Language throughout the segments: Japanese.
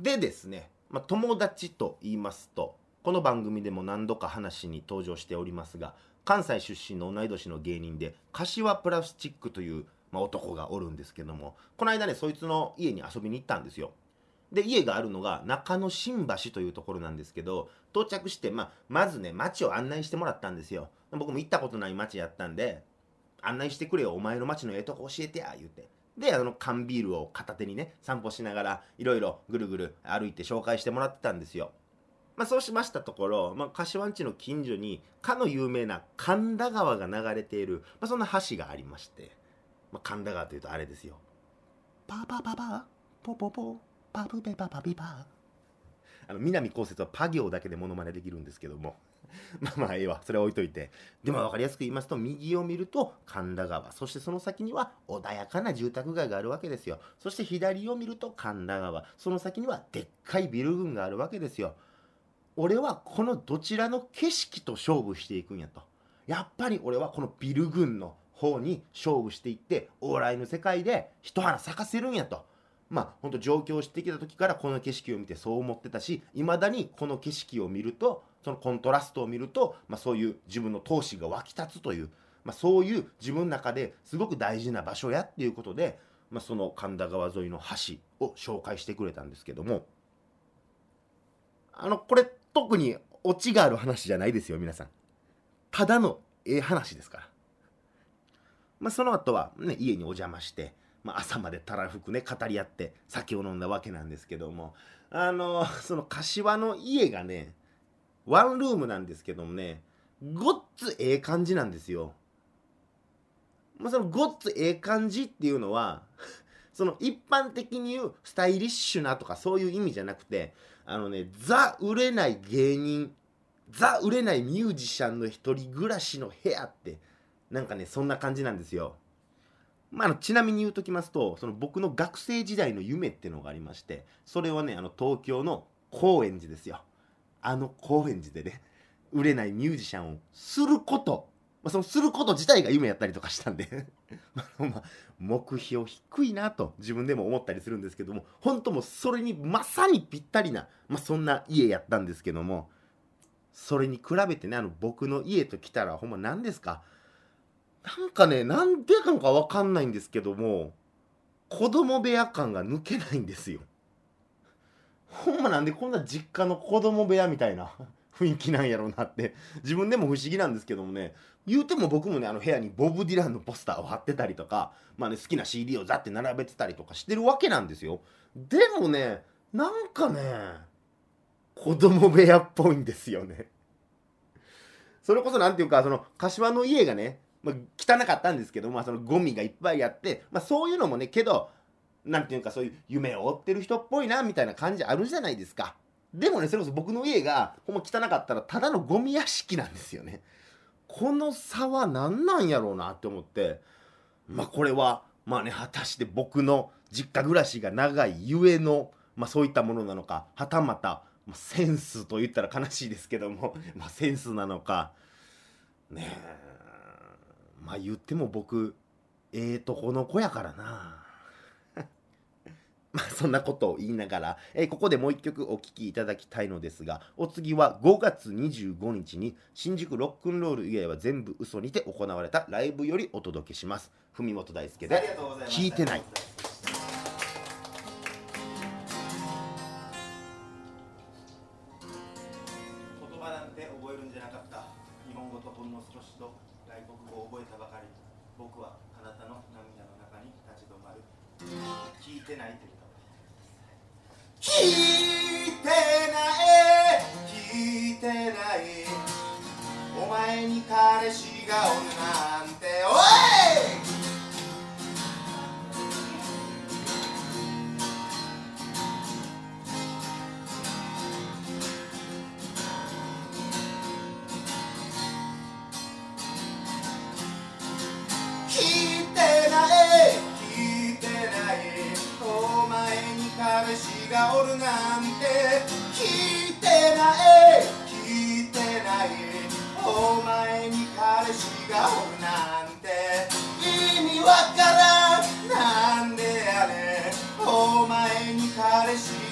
でですね、まあ、友達と言いますとこの番組でも何度か話に登場しておりますが関西出身の同い年の芸人で柏プラスチックという、まあ、男がおるんですけどもこの間ねそいつの家に遊びに行ったんですよ。で家があるのが中野新橋というところなんですけど到着して、まあ、まずね街を案内してもらったんですよ。僕も行ったことない街やったんで案内してくれよお前の街のええとこ教えてや言うて。であの缶ビールを片手にね散歩しながらいろいろぐるぐる歩いて紹介してもらってたんですよ。まあ、そうしましたところ、まあ、柏んちの近所にかの有名な神田川が流れている、まあ、そんな橋がありまして、まあ、神田川というとあれですよ。パパパパポポポパプペパパピパあの南こうせつはパ行だけでモノマネできるんですけども。まあまあええわ。それは置いといて。でも分かりやすく言いますと右を見ると神田川。そしてその先には穏やかな住宅街があるわけですよ。そして左を見ると神田川。その先にはでっかいビル群があるわけですよ。俺はこのどちらの景色と勝負していくんやと。やっぱり俺はこのビル群の方に勝負していって往来の世界で一花咲かせるんやと。まあ本当上京してきた時からこの景色を見てそう思ってたしいまだにこの景色を見るとそのコントラストを見ると、まあ、そういう自分の闘志が湧き立つという、まあ、そういう自分の中ですごく大事な場所やっていうことで、まあ、その神田川沿いの橋を紹介してくれたんですけどもあのこれ特にオチがある話じゃないですよ皆さん。ただのええ話ですから。まあその後はね家にお邪魔してまあ、朝までたらふくね語り合って酒を飲んだわけなんですけどもあのその柏の家がねワンルームなんですけどもねごっつええ感じなんですよ。まあ、そのごっつええ感じっていうのは その一般的に言うスタイリッシュなとかそういう意味じゃなくてあのねザ売れない芸人ザ売れないミュージシャンの一人暮らしの部屋ってなんかねそんな感じなんですよ。まあ、ちなみに言うときますとその僕の学生時代の夢っていうのがありましてそれはねあの東京の高円寺ですよあの高円寺でね売れないミュージシャンをすること。まあ、そのすること自体が夢やったりとかしたんで。まあ、目標低いなと自分でも思ったりするんですけども本当もうそれにまさにぴったりな、まあ、そんな家やったんですけどもそれに比べてねあの僕の家と来たらほんま何ですか？なんかねなんでかのか分かんないんですけども子供部屋感が抜けないんですよ。ほんまなんでこんな実家の子供部屋みたいな 雰囲気なんやろうなって。自分でも不思議なんですけどもね。言うても僕もねあの部屋にボブ・ディランのポスターを貼ってたりとか、まあね、好きな CD をザって並べてたりとかしてるわけなんですよ。でもねなんかね子供部屋っぽいんですよね。それこそ何ていうかその柏の家がね、まあ、汚かったんですけど、まあ、そのゴミがいっぱいあって、まあ、そういうのもねけど何ていうかそういう夢を追ってる人っぽいなみたいな感じあるじゃないですかでもねそれこそ僕の家がほんま汚かったらただのゴミ屋敷なんですよねこの差は何なんやろうなって思ってまあこれはまあね果たして僕の実家暮らしが長いゆえの、まあ、そういったものなのかはたまた、まあ、センスと言ったら悲しいですけども、まあ、センスなのかねえまあ言っても僕ええー、とこの子やからな。まあ、そんなことを言いながら、えー、ここでもう一曲お聴きいただきたいのですが、お次は5月25日に新宿ロックンロール以外は全部嘘にて行われたライブよりお届けします。文本大輔で、聞いてない。言葉なんて覚えるんじゃなかった。日本語とほんの少しと外国語を覚えたばかり。僕はあなたの涙の中に立ち止まる。聞いてないという聞いてない聞いてない。お前に彼氏がおるなんておい！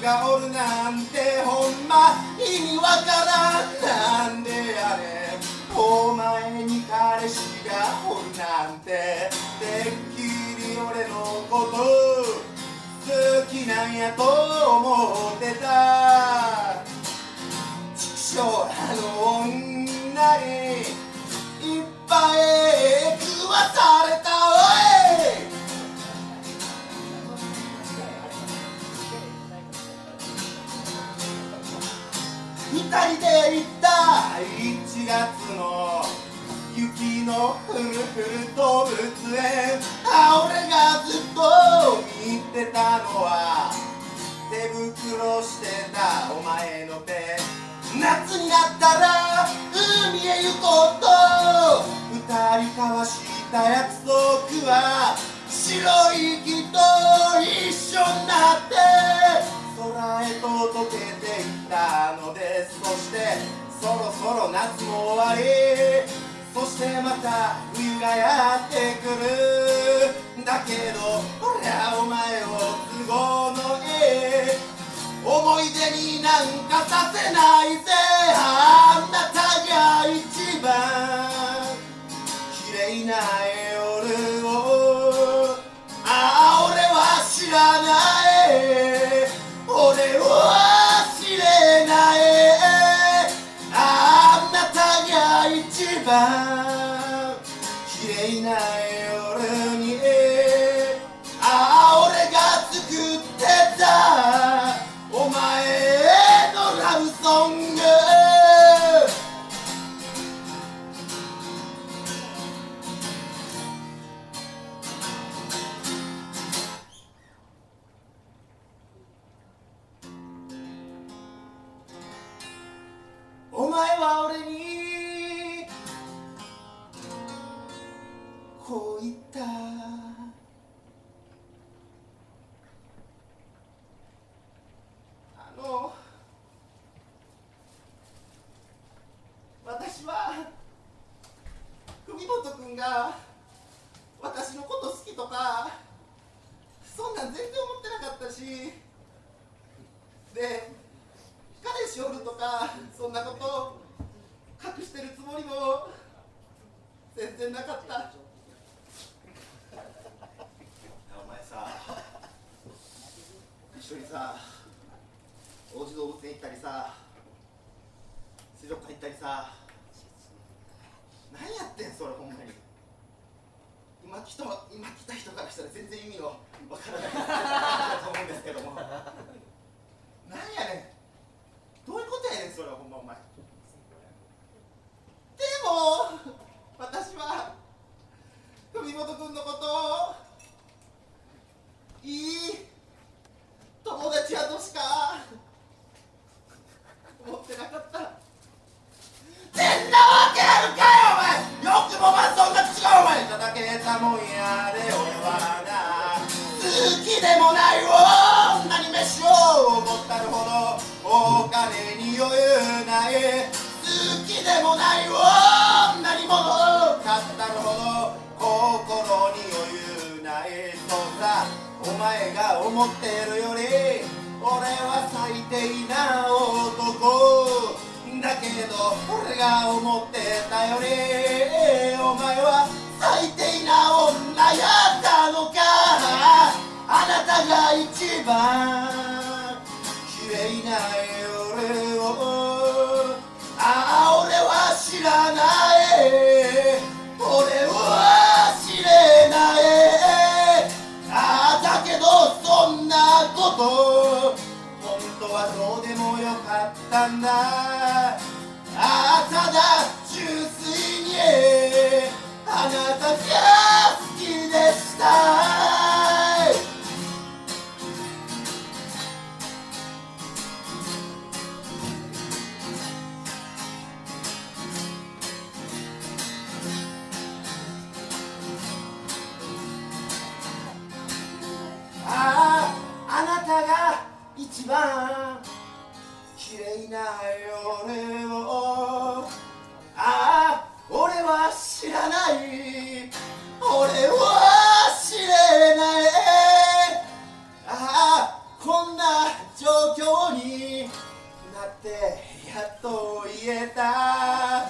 がおるなんてほんま意味わからんなんであれ。お前に彼氏がおるなんててっきり俺のこと好きなんやと思ってた。畜生あの女に。ったら海へ行こうと二人交わした約束は白い木と一緒になって空へと溶けていったのですそしてそろそろ夏も終わりそしてまた冬がやってくるだけど俺はお前を都合のええ思い出になんかさせないぜあんなたが一番綺麗な夜をああ俺は知らない俺は知れないあんなたが一番。こう言った。あの私は文本君が私のこと好きとかそんなん全然思ってなかったしで彼氏おるとかそんなこと隠してるつもりも全然なかったお前さ一緒にさ王子動物園行ったりさ水族館行ったりさ何やってんそれほんまに。今来た今来た人からしたら全然意味のわからない。と思うんですけども。何やねん。どういうことやねんそれはほんまお前。でもきでもない女に物を買ったるほど心に余裕ないそうさお前が思ってるより俺は最低な男。だけど俺が思ってたよりお前は最低な女やったのか。あなたが一番綺麗な夜をああ俺知らない俺は知れない。ああだけどそんなこと。本当はどうでもよかったんだ。あただ純粋に。あなたじゃ知らない。俺は知れない。ああこんな状況になってやっと言えた。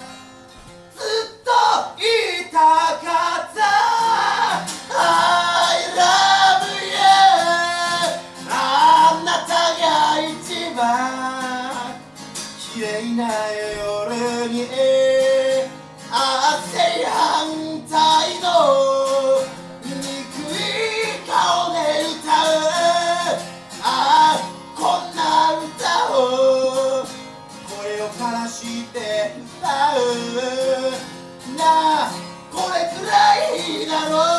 ずっと言いたかった。I love you あなたが一番。綺麗な夜に。正反対の憎い顔で歌う。ああこんな歌を声を枯らして歌う。なあこれくらいだろう。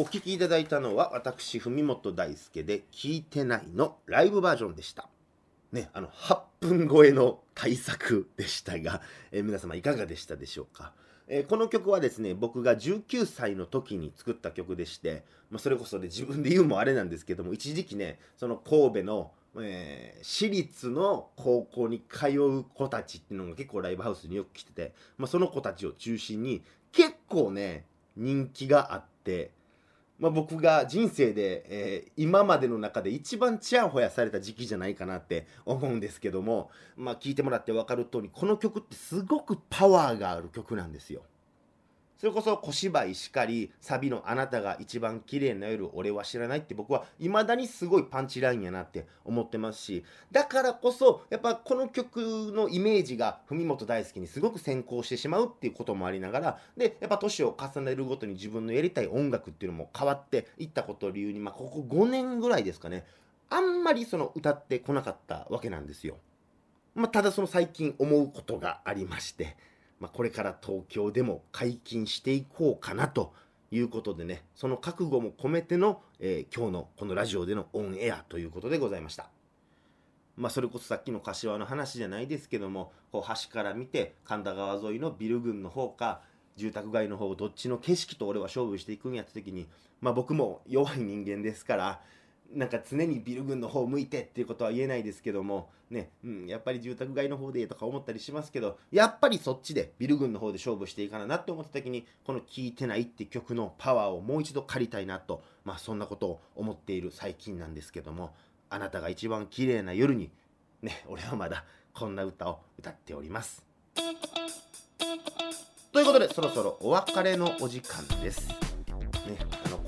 お聞きいただいたのは私文本大輔で「聞いてない」のライブバージョンでした。ねあの8分超えの対策でしたが、えー皆様いかがでしたでしょうか、えーこの曲はですね僕が19歳の時に作った曲でして、まあ、それこそで自分で言うもあれなんですけども一時期ねその神戸の、えー私立の高校に通う子たちっていうのが結構ライブハウスによく来てて、まあ、その子たちを中心に結構ね人気があってまあ、僕が人生で、えー今までの中で一番ちやほやされた時期じゃないかなって思うんですけども、まあ、聞いてもらって分かる通りこの曲ってすごくパワーがある曲なんですよ。それこそ小芝居しかりサビの「あなたが一番綺麗な夜俺は知らない」って僕は未だにすごいパンチラインやなって思ってますしだからこそやっぱこの曲のイメージが文本大輔にすごく先行してしまうっていうこともありながらでやっぱ年を重ねるごとに自分のやりたい音楽っていうのも変わっていったことを理由に、まあ、ここ5年ぐらいですかねあんまりその歌ってこなかったわけなんですよ。まあ、ただその最近思うことがありまして、まあ、これから東京でも解禁していこうかなということでねその覚悟も込めての、えー今日のこのラジオでのオンエアということでございました。まあ、それこそさっきの柏の話じゃないですけどもこう橋から見て神田川沿いのビル群の方か住宅街の方どっちの景色と俺は勝負していくんやった時に、まあ、僕も弱い人間ですからなんか常にビル群の方向いてっていうことは言えないですけどもね、うん、やっぱり住宅街の方でとか思ったりしますけどやっぱりそっちでビル群の方で勝負していかななって思った時にこの「聴いてない」って曲のパワーをもう一度借りたいなとまあそんなことを思っている最近なんですけどもあなたが一番綺麗な夜にね俺はまだこんな歌を歌っております。ということでそろそろお別れのお時間です、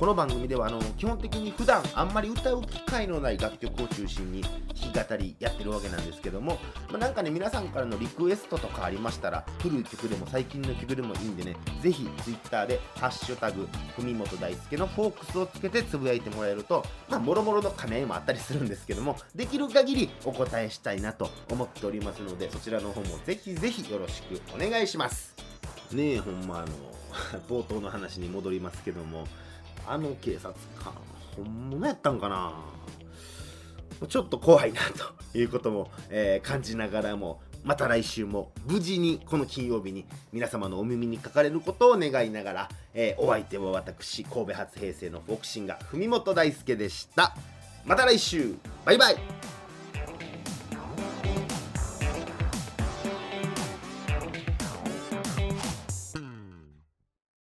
この番組ではあの基本的に普段あんまり歌う機会のない楽曲を中心に弾き語りやってるわけなんですけども、まあ、なんかね皆さんからのリクエストとかありましたら古い曲でも最近の曲でもいいんでねぜひ Twitter で「ハッシュタグ文本大輔のフォークス」をつけてつぶやいてもらえるとまあもろもろの兼ね合いもあったりするんですけどもできる限りお答えしたいなと思っておりますのでそちらの方もぜひぜひよろしくお願いします。ねえほんまあの冒頭の話に戻りますけどもあの警察官本物やったんかな。ちょっと怖いなということも、えー感じながらもまた来週も無事にこの金曜日に皆様のお耳にかかれることを願いながら、えーお相手は私神戸初平成のボクシング文本大輔でした。また来週。バイバイ。